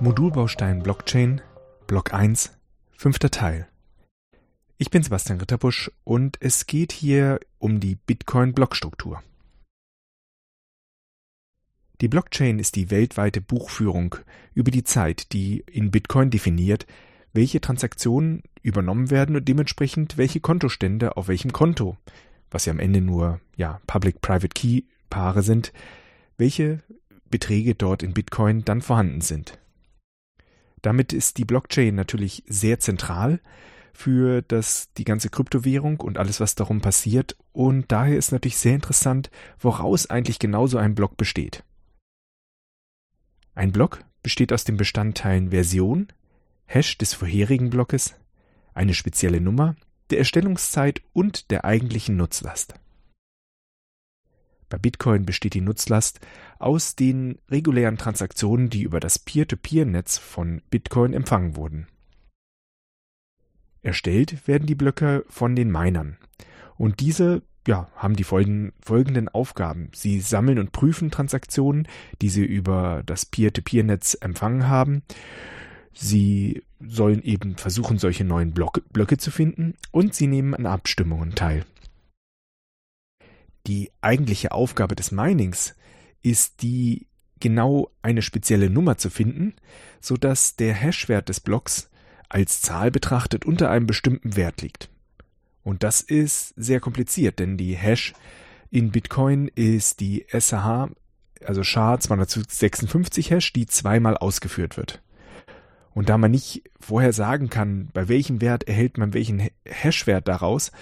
Modulbaustein Blockchain, Block 1, fünfter Teil. Ich bin Sebastian Ritterbusch und es geht hier um die Bitcoin-Blockstruktur. Die Blockchain ist die weltweite Buchführung über die Zeit, die in Bitcoin definiert, welche Transaktionen übernommen werden und dementsprechend welche Kontostände auf welchem Konto, was ja am Ende nur ja Public-Private Key Paare sind, welche Beträge dort in Bitcoin dann vorhanden sind. Damit ist die Blockchain natürlich sehr zentral für das, die ganze Kryptowährung und alles, was darum passiert. Und daher ist natürlich sehr interessant, woraus eigentlich genau so ein Block besteht. Ein Block besteht aus den Bestandteilen Version, Hash des vorherigen Blockes, eine spezielle Nummer, der Erstellungszeit und der eigentlichen Nutzlast. Bei Bitcoin besteht die Nutzlast aus den regulären Transaktionen, die über das Peer-to-Peer-Netz von Bitcoin empfangen wurden. Erstellt werden die Blöcke von den Minern. Und diese ja, haben die folgenden Aufgaben. Sie sammeln und prüfen Transaktionen, die sie über das Peer-to-Peer-Netz empfangen haben. Sie sollen eben versuchen, solche neuen Blöcke, Blöcke zu finden und sie nehmen an Abstimmungen teil. Die eigentliche Aufgabe des Minings ist die, genau eine spezielle Nummer zu finden, so dass der Hashwert des Blocks als Zahl betrachtet unter einem bestimmten Wert liegt. Und das ist sehr kompliziert, denn die Hash in Bitcoin ist die SH, also SHA-256 Hash, die zweimal ausgeführt wird. Und da man nicht vorher sagen kann, bei welchem Wert erhält man welchen Hashwert daraus,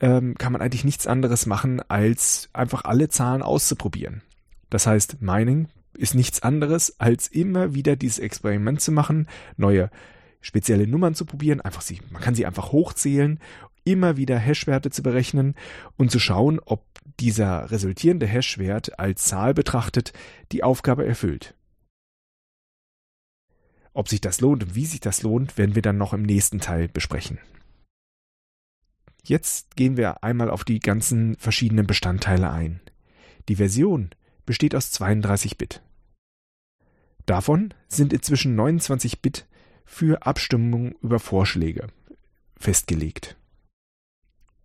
ähm, kann man eigentlich nichts anderes machen, als einfach alle Zahlen auszuprobieren. Das heißt, Mining ist nichts anderes, als immer wieder dieses Experiment zu machen, neue spezielle Nummern zu probieren, einfach sie, man kann sie einfach hochzählen, immer wieder Hashwerte zu berechnen und zu schauen, ob dieser resultierende Hashwert als Zahl betrachtet die Aufgabe erfüllt. Ob sich das lohnt und wie sich das lohnt, werden wir dann noch im nächsten Teil besprechen. Jetzt gehen wir einmal auf die ganzen verschiedenen Bestandteile ein. Die Version besteht aus 32 Bit. Davon sind inzwischen 29 Bit für Abstimmung über Vorschläge festgelegt.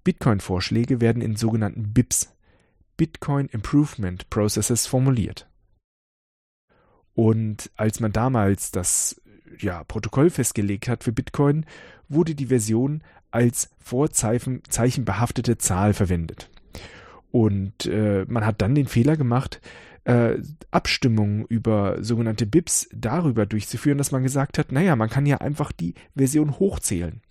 Bitcoin-Vorschläge werden in sogenannten BIPs, Bitcoin Improvement Processes, formuliert. Und als man damals das ja, Protokoll festgelegt hat für Bitcoin, wurde die Version als vorzeichenbehaftete Zahl verwendet. Und äh, man hat dann den Fehler gemacht, äh, Abstimmungen über sogenannte BIPs darüber durchzuführen, dass man gesagt hat, naja, man kann ja einfach die Version hochzählen.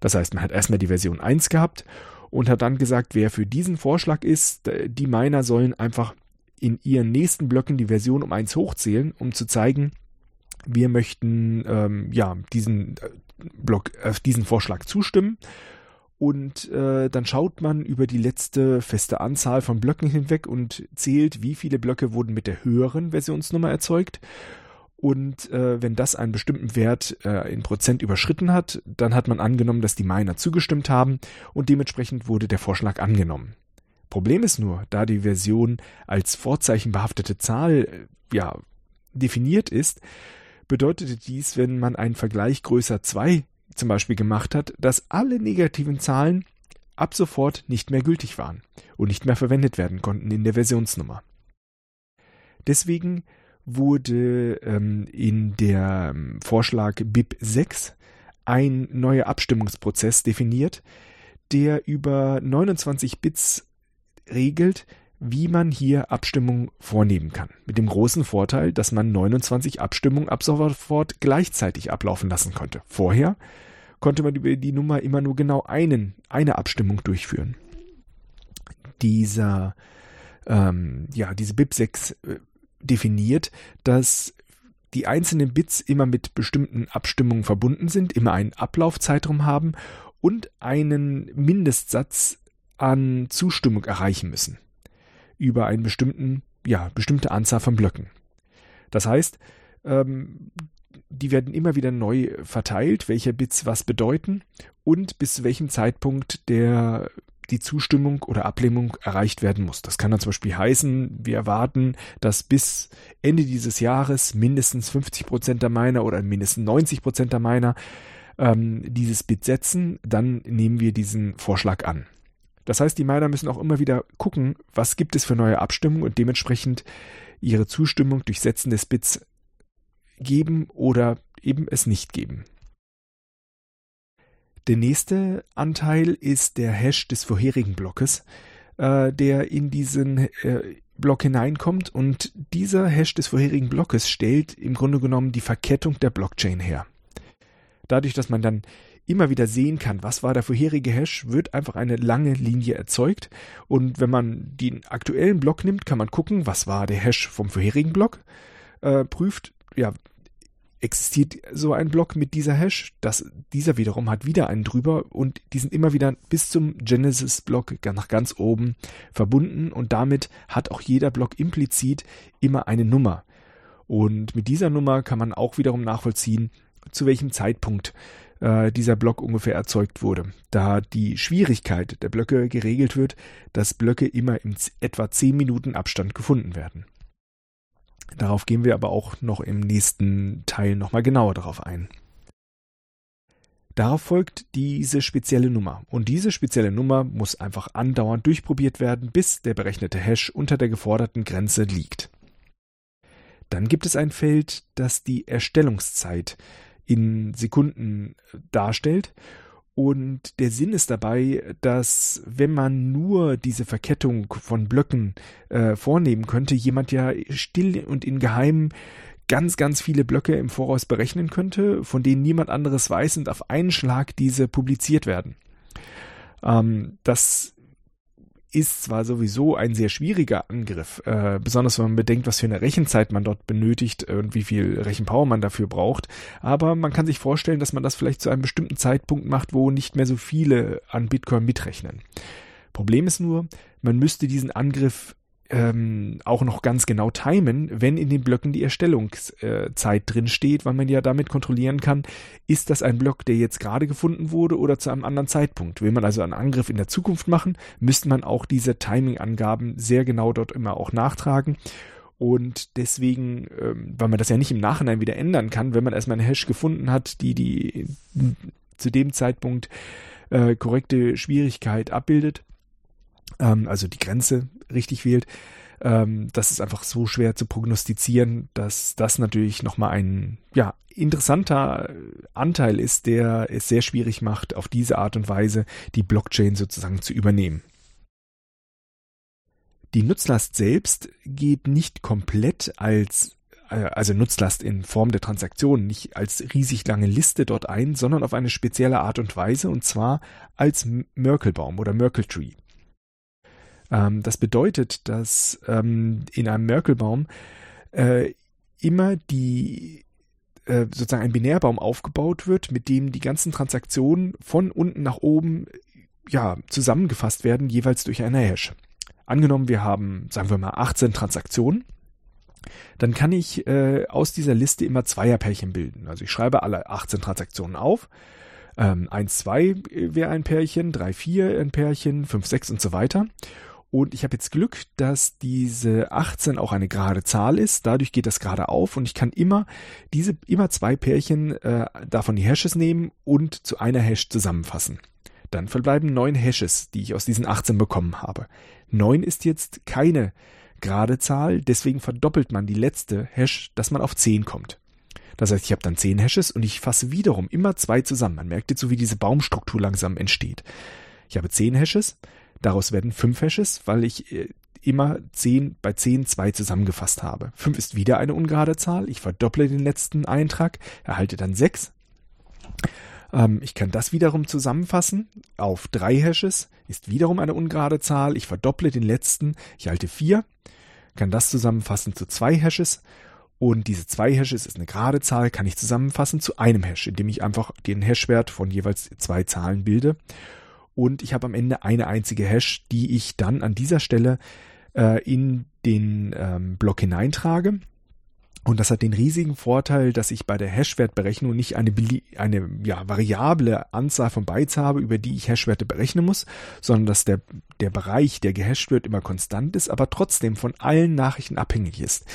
Das heißt, man hat erstmal die Version 1 gehabt und hat dann gesagt, wer für diesen Vorschlag ist, die Miner sollen einfach in ihren nächsten Blöcken die Version um 1 hochzählen, um zu zeigen, wir möchten ähm, ja diesen äh, Block, äh, diesen Vorschlag zustimmen. Und äh, dann schaut man über die letzte feste Anzahl von Blöcken hinweg und zählt, wie viele Blöcke wurden mit der höheren Versionsnummer erzeugt. Und äh, wenn das einen bestimmten Wert äh, in Prozent überschritten hat, dann hat man angenommen, dass die Miner zugestimmt haben und dementsprechend wurde der Vorschlag angenommen. Problem ist nur, da die Version als vorzeichenbehaftete Zahl äh, ja definiert ist, bedeutete dies, wenn man einen Vergleich größer 2 zum Beispiel gemacht hat, dass alle negativen Zahlen ab sofort nicht mehr gültig waren und nicht mehr verwendet werden konnten in der Versionsnummer. Deswegen wurde ähm, in der ähm, Vorschlag BIP 6 ein neuer Abstimmungsprozess definiert, der über 29 Bits regelt, wie man hier Abstimmung vornehmen kann. Mit dem großen Vorteil, dass man 29 Abstimmungen ab sofort gleichzeitig ablaufen lassen konnte. Vorher konnte man über die Nummer immer nur genau einen, eine Abstimmung durchführen. Dieser, ähm, ja, diese BIP6 äh, definiert, dass die einzelnen Bits immer mit bestimmten Abstimmungen verbunden sind, immer einen Ablaufzeitraum haben und einen Mindestsatz an Zustimmung erreichen müssen über einen bestimmten, ja, bestimmte Anzahl von Blöcken. Das heißt, ähm, die werden immer wieder neu verteilt, welche Bits was bedeuten und bis welchem Zeitpunkt der die Zustimmung oder Ablehnung erreicht werden muss. Das kann dann zum Beispiel heißen, wir erwarten, dass bis Ende dieses Jahres mindestens 50 Prozent der Miner oder mindestens 90 Prozent der Miner ähm, dieses Bit setzen, dann nehmen wir diesen Vorschlag an. Das heißt, die Miner müssen auch immer wieder gucken, was gibt es für neue Abstimmungen und dementsprechend ihre Zustimmung durch Setzen des Bits geben oder eben es nicht geben. Der nächste Anteil ist der Hash des vorherigen Blockes, äh, der in diesen äh, Block hineinkommt und dieser Hash des vorherigen Blockes stellt im Grunde genommen die Verkettung der Blockchain her. Dadurch, dass man dann immer wieder sehen kann, was war der vorherige Hash, wird einfach eine lange Linie erzeugt. Und wenn man den aktuellen Block nimmt, kann man gucken, was war der Hash vom vorherigen Block, äh, prüft, ja, existiert so ein Block mit dieser Hash, das, dieser wiederum hat wieder einen drüber und die sind immer wieder bis zum Genesis-Block nach ganz oben verbunden und damit hat auch jeder Block implizit immer eine Nummer. Und mit dieser Nummer kann man auch wiederum nachvollziehen, zu welchem Zeitpunkt äh, dieser Block ungefähr erzeugt wurde, da die Schwierigkeit der Blöcke geregelt wird, dass Blöcke immer in etwa 10 Minuten Abstand gefunden werden. Darauf gehen wir aber auch noch im nächsten Teil nochmal genauer darauf ein. Darauf folgt diese spezielle Nummer. Und diese spezielle Nummer muss einfach andauernd durchprobiert werden, bis der berechnete Hash unter der geforderten Grenze liegt. Dann gibt es ein Feld, das die Erstellungszeit in Sekunden darstellt und der Sinn ist dabei, dass wenn man nur diese Verkettung von Blöcken äh, vornehmen könnte, jemand ja still und in Geheim ganz, ganz viele Blöcke im Voraus berechnen könnte, von denen niemand anderes weiß und auf einen Schlag diese publiziert werden. Ähm, das ist zwar sowieso ein sehr schwieriger Angriff, äh, besonders wenn man bedenkt, was für eine Rechenzeit man dort benötigt und wie viel Rechenpower man dafür braucht, aber man kann sich vorstellen, dass man das vielleicht zu einem bestimmten Zeitpunkt macht, wo nicht mehr so viele an Bitcoin mitrechnen. Problem ist nur, man müsste diesen Angriff ähm, auch noch ganz genau timen, wenn in den Blöcken die Erstellungszeit drin steht, weil man ja damit kontrollieren kann, ist das ein Block, der jetzt gerade gefunden wurde oder zu einem anderen Zeitpunkt. Will man also einen Angriff in der Zukunft machen, müsste man auch diese Timing-Angaben sehr genau dort immer auch nachtragen. Und deswegen, ähm, weil man das ja nicht im Nachhinein wieder ändern kann, wenn man erstmal eine Hash gefunden hat, die die zu dem Zeitpunkt äh, korrekte Schwierigkeit abbildet, ähm, also die Grenze richtig wählt, ähm, das ist einfach so schwer zu prognostizieren, dass das natürlich nochmal ein ja, interessanter Anteil ist, der es sehr schwierig macht, auf diese Art und Weise die Blockchain sozusagen zu übernehmen. Die Nutzlast selbst geht nicht komplett als äh, also Nutzlast in Form der Transaktion nicht als riesig lange Liste dort ein, sondern auf eine spezielle Art und Weise und zwar als Merkelbaum oder Merkle Tree. Ähm, das bedeutet, dass ähm, in einem Merkelbaum äh, immer die äh, sozusagen ein Binärbaum aufgebaut wird, mit dem die ganzen Transaktionen von unten nach oben ja zusammengefasst werden, jeweils durch eine Hash. Angenommen, wir haben, sagen wir mal, 18 Transaktionen, dann kann ich äh, aus dieser Liste immer Zweierpärchen bilden. Also ich schreibe alle 18 Transaktionen auf. Ähm, 1, 2 wäre ein Pärchen, 3, 4 ein Pärchen, 5, 6 und so weiter. Und ich habe jetzt Glück, dass diese 18 auch eine gerade Zahl ist. Dadurch geht das gerade auf und ich kann immer diese immer zwei Pärchen äh, davon die Hashes nehmen und zu einer Hash zusammenfassen. Dann verbleiben neun Hashes, die ich aus diesen 18 bekommen habe. Neun ist jetzt keine gerade Zahl, deswegen verdoppelt man die letzte Hash, dass man auf 10 kommt. Das heißt, ich habe dann 10 Hashes und ich fasse wiederum immer zwei zusammen. Man merkt jetzt so, wie diese Baumstruktur langsam entsteht. Ich habe 10 Hashes, Daraus werden fünf Hashes, weil ich äh, immer zehn bei zehn zwei zusammengefasst habe. Fünf ist wieder eine ungerade Zahl. Ich verdopple den letzten Eintrag, erhalte dann sechs. Ähm, ich kann das wiederum zusammenfassen auf drei Hashes, ist wiederum eine ungerade Zahl. Ich verdopple den letzten, ich halte vier, kann das zusammenfassen zu zwei Hashes. Und diese zwei Hashes ist eine gerade Zahl, kann ich zusammenfassen zu einem Hash, indem ich einfach den Hashwert von jeweils zwei Zahlen bilde und ich habe am Ende eine einzige Hash, die ich dann an dieser Stelle äh, in den ähm, Block hineintrage. Und das hat den riesigen Vorteil, dass ich bei der Hashwertberechnung nicht eine, eine ja, variable Anzahl von Bytes habe, über die ich Hashwerte berechnen muss, sondern dass der, der Bereich, der gehasht wird, immer konstant ist, aber trotzdem von allen Nachrichten abhängig ist.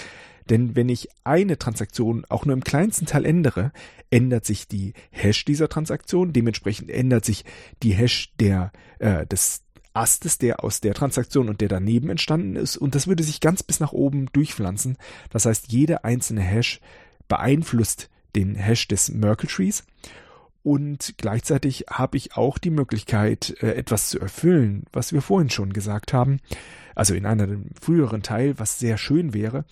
Denn wenn ich eine Transaktion auch nur im kleinsten Teil ändere, ändert sich die Hash dieser Transaktion, dementsprechend ändert sich die Hash der, äh, des, Astes, der aus der Transaktion und der daneben entstanden ist. Und das würde sich ganz bis nach oben durchpflanzen. Das heißt, jede einzelne Hash beeinflusst den Hash des Merkle Trees. Und gleichzeitig habe ich auch die Möglichkeit, äh, etwas zu erfüllen, was wir vorhin schon gesagt haben. Also in einem früheren Teil, was sehr schön wäre.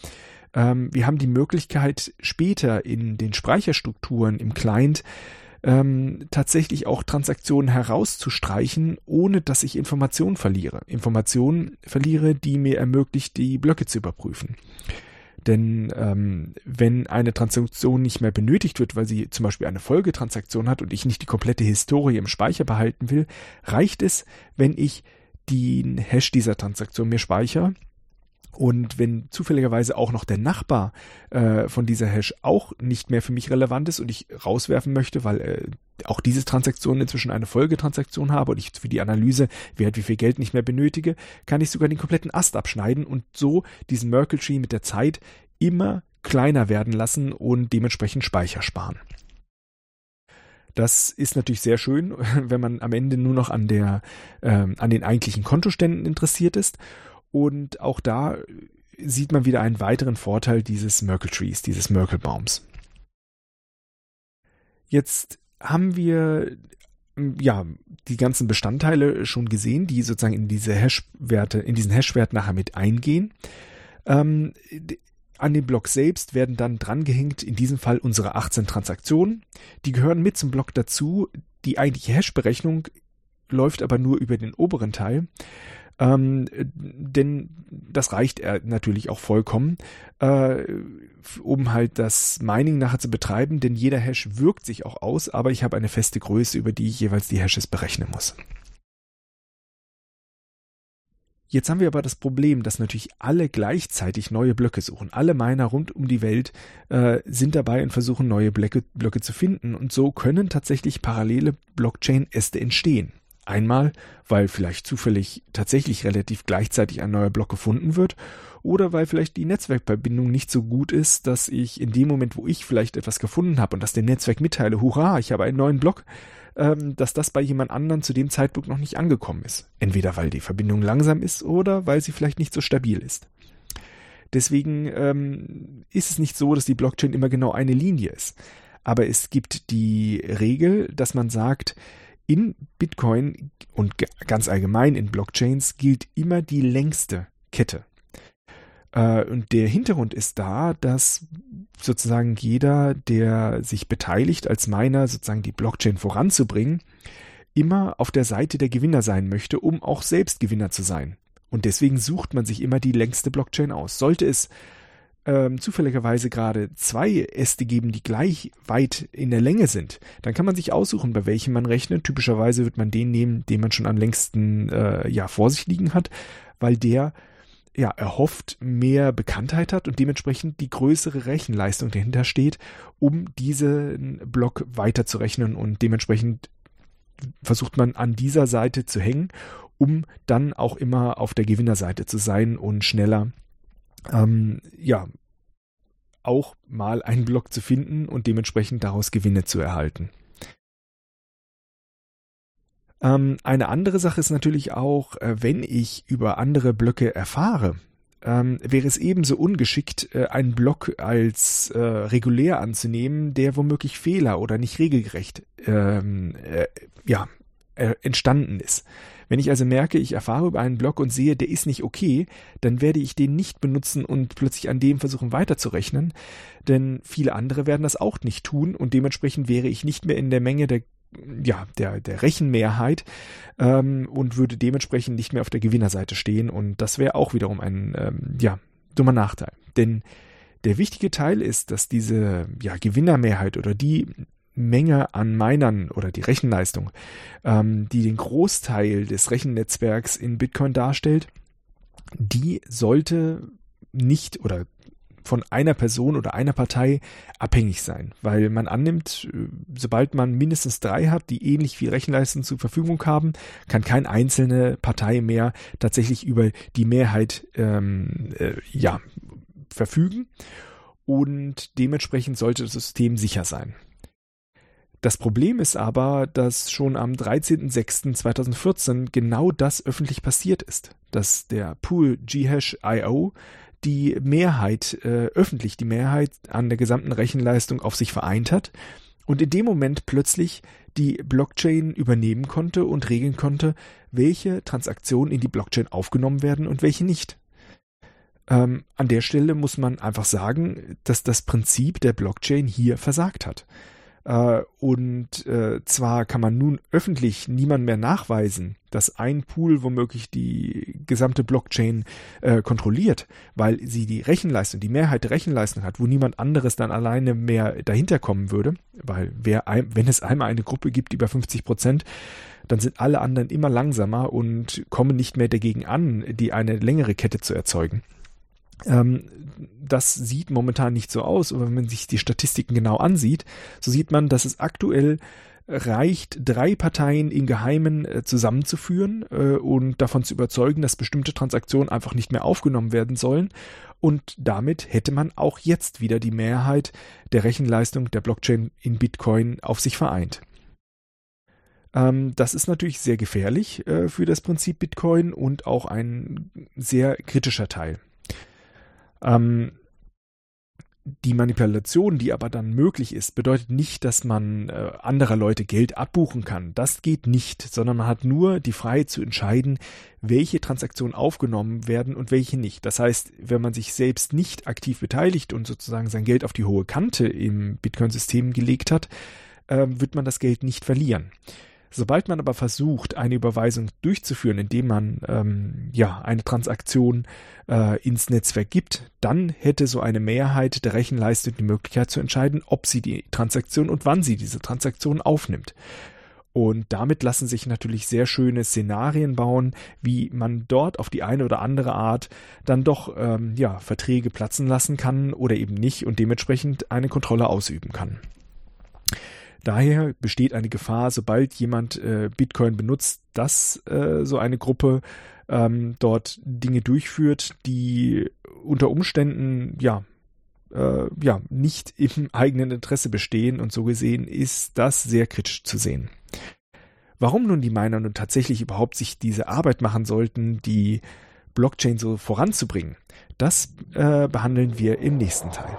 Ähm, wir haben die Möglichkeit, später in den Speicherstrukturen im Client ähm, tatsächlich auch Transaktionen herauszustreichen, ohne dass ich Informationen verliere. Informationen verliere, die mir ermöglicht, die Blöcke zu überprüfen. Denn ähm, wenn eine Transaktion nicht mehr benötigt wird, weil sie zum Beispiel eine Folgetransaktion hat und ich nicht die komplette Historie im Speicher behalten will, reicht es, wenn ich den Hash dieser Transaktion mir speichere und wenn zufälligerweise auch noch der Nachbar äh, von dieser Hash auch nicht mehr für mich relevant ist und ich rauswerfen möchte, weil äh, auch diese Transaktion inzwischen eine Folgetransaktion habe und ich für die Analyse, wer hat wie viel Geld nicht mehr benötige, kann ich sogar den kompletten Ast abschneiden und so diesen Merkle Tree mit der Zeit immer kleiner werden lassen und dementsprechend Speicher sparen. Das ist natürlich sehr schön, wenn man am Ende nur noch an der, ähm, an den eigentlichen Kontoständen interessiert ist. Und auch da sieht man wieder einen weiteren Vorteil dieses Merkle Trees, dieses Merkle Baums. Jetzt haben wir ja die ganzen Bestandteile schon gesehen, die sozusagen in diese Hash-Werte, in diesen Hash-Wert nachher mit eingehen. Ähm, an dem Block selbst werden dann drangehängt, in diesem Fall unsere 18 Transaktionen. Die gehören mit zum Block dazu. Die eigentliche Hash-Berechnung läuft aber nur über den oberen Teil. Ähm, denn das reicht natürlich auch vollkommen, äh, um halt das Mining nachher zu betreiben, denn jeder Hash wirkt sich auch aus, aber ich habe eine feste Größe, über die ich jeweils die Hashes berechnen muss. Jetzt haben wir aber das Problem, dass natürlich alle gleichzeitig neue Blöcke suchen. Alle Miner rund um die Welt äh, sind dabei und versuchen neue Blöcke, Blöcke zu finden. Und so können tatsächlich parallele Blockchain-Äste entstehen. Einmal, weil vielleicht zufällig tatsächlich relativ gleichzeitig ein neuer Block gefunden wird oder weil vielleicht die Netzwerkverbindung nicht so gut ist, dass ich in dem Moment, wo ich vielleicht etwas gefunden habe und das dem Netzwerk mitteile, hurra, ich habe einen neuen Block, ähm, dass das bei jemand anderen zu dem Zeitpunkt noch nicht angekommen ist. Entweder weil die Verbindung langsam ist oder weil sie vielleicht nicht so stabil ist. Deswegen ähm, ist es nicht so, dass die Blockchain immer genau eine Linie ist. Aber es gibt die Regel, dass man sagt, in Bitcoin und ganz allgemein in Blockchains gilt immer die längste Kette. Äh, und der Hintergrund ist da, dass sozusagen jeder, der sich beteiligt als Miner, sozusagen die Blockchain voranzubringen, immer auf der Seite der Gewinner sein möchte, um auch selbst Gewinner zu sein. Und deswegen sucht man sich immer die längste Blockchain aus. Sollte es ähm, zufälligerweise gerade zwei Äste geben, die gleich weit in der Länge sind, dann kann man sich aussuchen, bei welchem man rechnet. Typischerweise wird man den nehmen, den man schon am längsten äh, ja vor sich liegen hat, weil der ja erhofft mehr Bekanntheit hat und dementsprechend die größere Rechenleistung dahinter steht, um diesen Block weiterzurechnen und dementsprechend versucht man an dieser Seite zu hängen, um dann auch immer auf der Gewinnerseite zu sein und schneller ähm, ja, auch mal einen Block zu finden und dementsprechend daraus Gewinne zu erhalten. Ähm, eine andere Sache ist natürlich auch, äh, wenn ich über andere Blöcke erfahre, ähm, wäre es ebenso ungeschickt, äh, einen Block als äh, regulär anzunehmen, der womöglich Fehler oder nicht regelgerecht ähm, äh, ja, äh, entstanden ist. Wenn ich also merke, ich erfahre über einen Block und sehe, der ist nicht okay, dann werde ich den nicht benutzen und plötzlich an dem versuchen weiterzurechnen, denn viele andere werden das auch nicht tun und dementsprechend wäre ich nicht mehr in der Menge der ja, der, der Rechenmehrheit ähm, und würde dementsprechend nicht mehr auf der Gewinnerseite stehen und das wäre auch wiederum ein ähm, ja, dummer Nachteil. Denn der wichtige Teil ist, dass diese ja, Gewinnermehrheit oder die Menge an Minern oder die Rechenleistung, ähm, die den Großteil des Rechennetzwerks in Bitcoin darstellt, die sollte nicht oder von einer Person oder einer Partei abhängig sein, weil man annimmt, äh, sobald man mindestens drei hat, die ähnlich viel Rechenleistung zur Verfügung haben, kann keine einzelne Partei mehr tatsächlich über die Mehrheit ähm, äh, ja, verfügen und dementsprechend sollte das System sicher sein. Das Problem ist aber, dass schon am 13.06.2014 genau das öffentlich passiert ist, dass der Pool Ghash.io die Mehrheit, äh, öffentlich die Mehrheit an der gesamten Rechenleistung auf sich vereint hat und in dem Moment plötzlich die Blockchain übernehmen konnte und regeln konnte, welche Transaktionen in die Blockchain aufgenommen werden und welche nicht. Ähm, an der Stelle muss man einfach sagen, dass das Prinzip der Blockchain hier versagt hat. Äh, und äh, zwar kann man nun öffentlich niemand mehr nachweisen, dass ein Pool womöglich die gesamte Blockchain äh, kontrolliert, weil sie die Rechenleistung, die Mehrheit der Rechenleistung hat, wo niemand anderes dann alleine mehr dahinter kommen würde, weil wer, wenn es einmal eine Gruppe gibt über 50 Prozent, dann sind alle anderen immer langsamer und kommen nicht mehr dagegen an, die eine längere Kette zu erzeugen. Ähm, das sieht momentan nicht so aus, aber wenn man sich die Statistiken genau ansieht, so sieht man, dass es aktuell reicht, drei Parteien im Geheimen äh, zusammenzuführen äh, und davon zu überzeugen, dass bestimmte Transaktionen einfach nicht mehr aufgenommen werden sollen. Und damit hätte man auch jetzt wieder die Mehrheit der Rechenleistung der Blockchain in Bitcoin auf sich vereint. Ähm, das ist natürlich sehr gefährlich äh, für das Prinzip Bitcoin und auch ein sehr kritischer Teil. Ähm, die Manipulation, die aber dann möglich ist, bedeutet nicht, dass man äh, anderer Leute Geld abbuchen kann. Das geht nicht, sondern man hat nur die Freiheit zu entscheiden, welche Transaktionen aufgenommen werden und welche nicht. Das heißt, wenn man sich selbst nicht aktiv beteiligt und sozusagen sein Geld auf die hohe Kante im Bitcoin-System gelegt hat, äh, wird man das Geld nicht verlieren. Sobald man aber versucht, eine Überweisung durchzuführen, indem man ähm, ja eine Transaktion äh, ins Netzwerk gibt, dann hätte so eine Mehrheit der Rechenleistung die Möglichkeit zu entscheiden, ob sie die Transaktion und wann sie diese Transaktion aufnimmt. Und damit lassen sich natürlich sehr schöne Szenarien bauen, wie man dort auf die eine oder andere Art dann doch ähm, ja Verträge platzen lassen kann oder eben nicht und dementsprechend eine Kontrolle ausüben kann. Daher besteht eine Gefahr, sobald jemand äh, Bitcoin benutzt, dass äh, so eine Gruppe ähm, dort Dinge durchführt, die unter Umständen ja äh, ja nicht im eigenen Interesse bestehen und so gesehen ist das sehr kritisch zu sehen. Warum nun die Miner nun tatsächlich überhaupt sich diese Arbeit machen sollten, die Blockchain so voranzubringen, das äh, behandeln wir im nächsten Teil.